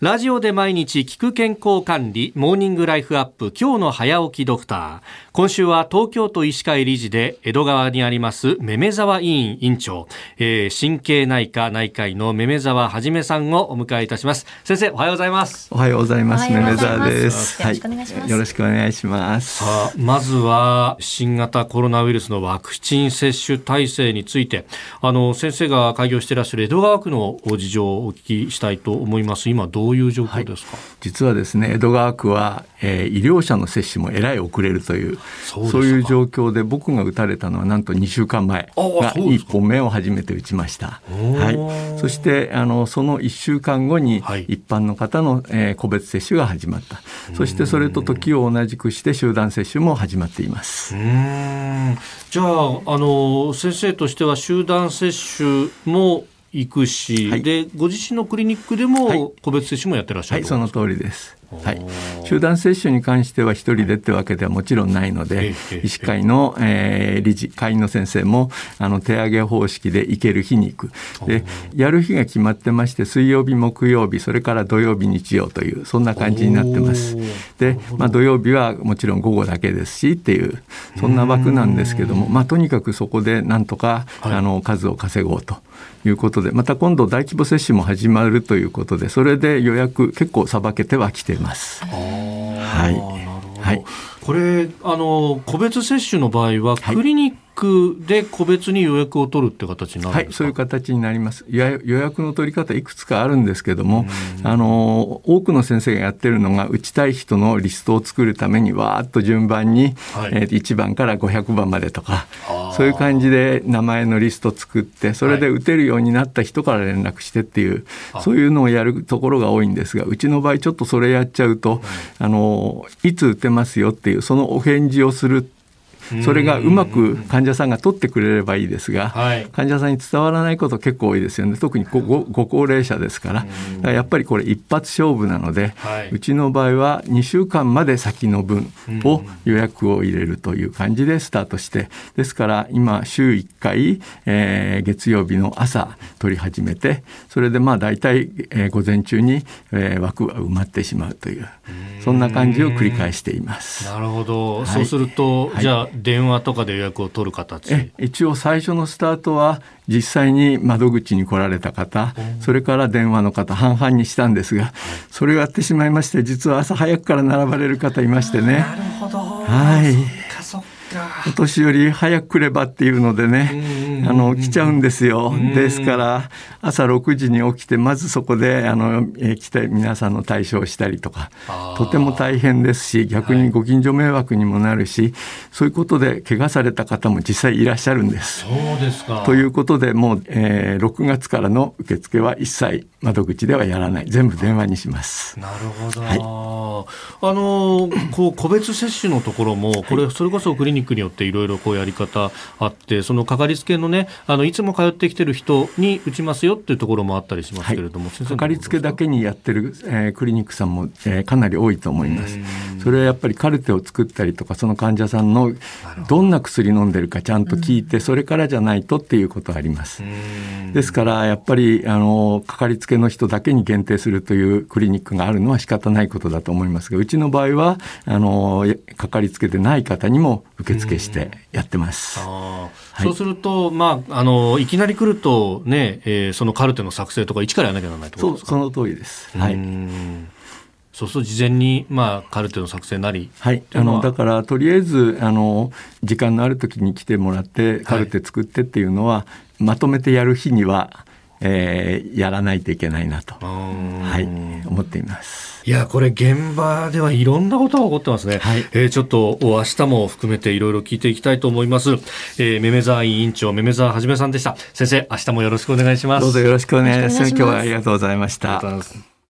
ラジオで毎日聞く健康管理モーニングライフアップ今日の早起きドクター。今週は東京都医師会理事で江戸川にありますめめ沢委員委員長、えー、神経内科内科医のめめ沢はじめさんをお迎えいたします。先生おはようございます。おはようございますめめ沢です。よろしくお願いします、はい、よろしくお願いします。さあまずは新型コロナウイルスのワクチン接種体制について。あの先生が開業していらっしゃる江戸川区の事情をお聞きしたいと思います。今どういう状況ですか、はい、実はですね江戸川区は、えー、医療者の接種もえらい遅れるというそういう状況で僕が打たれたのはなんと2週間前が1本目を初めて打ちました、はい、そしてあのその1週間後に一般の方の、えー、個別接種が始まった。そしてそれと時を同じくして集団接種も始まっています。じゃああの先生としては集団接種も行くし、はい、でご自身のクリニックでも個別接種もやってらっしゃる、はい、その通りです。はい、集団接種に関しては一人でってわけではもちろんないので、医師会の、えー、理事会員の先生もあの手上げ方式で行ける日に行く。でやる日が決まってまして水曜日木曜日それから土曜日日曜というそんな感じになってます。で、まあ、土曜日はもちろん午後だけですしっていうそんな枠なんですけども、まあ、とにかくそこでなんとか、はい、あの数を稼ごうということでまた今度大規模接種も始まるということでそれで予約結構さばけてはきてます。はい、はい、これあの個別接種の場合はクリニック、で個別に予約を取るって形になるはい、そういう形になります。予約の取り方いくつかあるんですけども、あの多くの先生がやってるのが打ちたい人のリストを作るためにわーっと順番に、はい、えー、1番から500番までとか、そういう感じで名前のリスト作ってそれで打てるようになった人から連絡してっていう、はい、そういうのをやるところが多いんですがうちの場合ちょっとそれやっちゃうと、あのいつ打てますよっていうそのお返事をするそれがうまく患者さんが取ってくれればいいですが、はい、患者さんに伝わらないこと結構多いですよね。特にごご高齢者ですから。からやっぱりこれ一発勝負なので、はい、うちの場合は2週間まで先の分を予約を入れるという感じでスタートしてですから今週1回、えー、月曜日の朝取り始めてそれでまあ大体、えー、午前中に、えー、枠は埋まってしまうというそんな感じを繰り返しています。なるほど、はい、そうすると、じゃあ電話とかで予約を取る形。一応最初のスタートは実際に窓口に来られた方。それから電話の方半々にしたんですがそれをやってしまいまして実は朝早くから並ばれる方いましてね。なるほど。はい。お年寄り早く来ればっていうのでねあの来ちゃうんですよ。ですから朝6時に起きてまずそこであの、え来て皆さんの対処をしたりとかとても大変ですし逆にご近所迷惑にもなるし、はい、そういうことで怪我された方も実際いらっしゃるんです。そうですか。ということでもう、えー、6月からの受付は一切窓口ではやらない。全部電話にします。なるほど、はい、あのこう個別接種のところもこれそれこそクリニックによっていろいろこうやり方あってそのかかりつけのねあのいつも通ってきてる人に打ちますよっていうところもあったりしますけれども、はい、かかりつけだけにやってる、えー、クリニックさんも、えー、かなり多いと思います。それはやっぱりカルテを作ったりとかその患者さんのど。んな薬飲んでるかちゃんと聞いてそれからじゃないとっていうことあります。ですからやっぱりあのかかりつけの人だけに限定するというクリニックがあるのは仕方ないことだと思いますがうちの場合はあのかかりつけてない方にも受付してやってます。はい、そうすると、まあ、あのいきなり来るとね、えー、そのカルテの作成とか一からやらなきゃならないとそその通りです。はい。そうすると事前に、まあ、カルテの作成なり。はい。あのだからとりあえずあの時間のある時に来てもらってカルテ作ってっていうのは、はい、まとめてやる日にはえー、やらないといけないなと、はい、思っています。いや、これ現場ではいろんなことが起こってますね。はい、えー、ちょっと明日も含めていろいろ聞いていきたいと思います。えー、めめざ委員長、めめざはじめさんでした。先生、明日もよろしくお願いします。どうぞよろしくお願いします。今日はありがとうございました。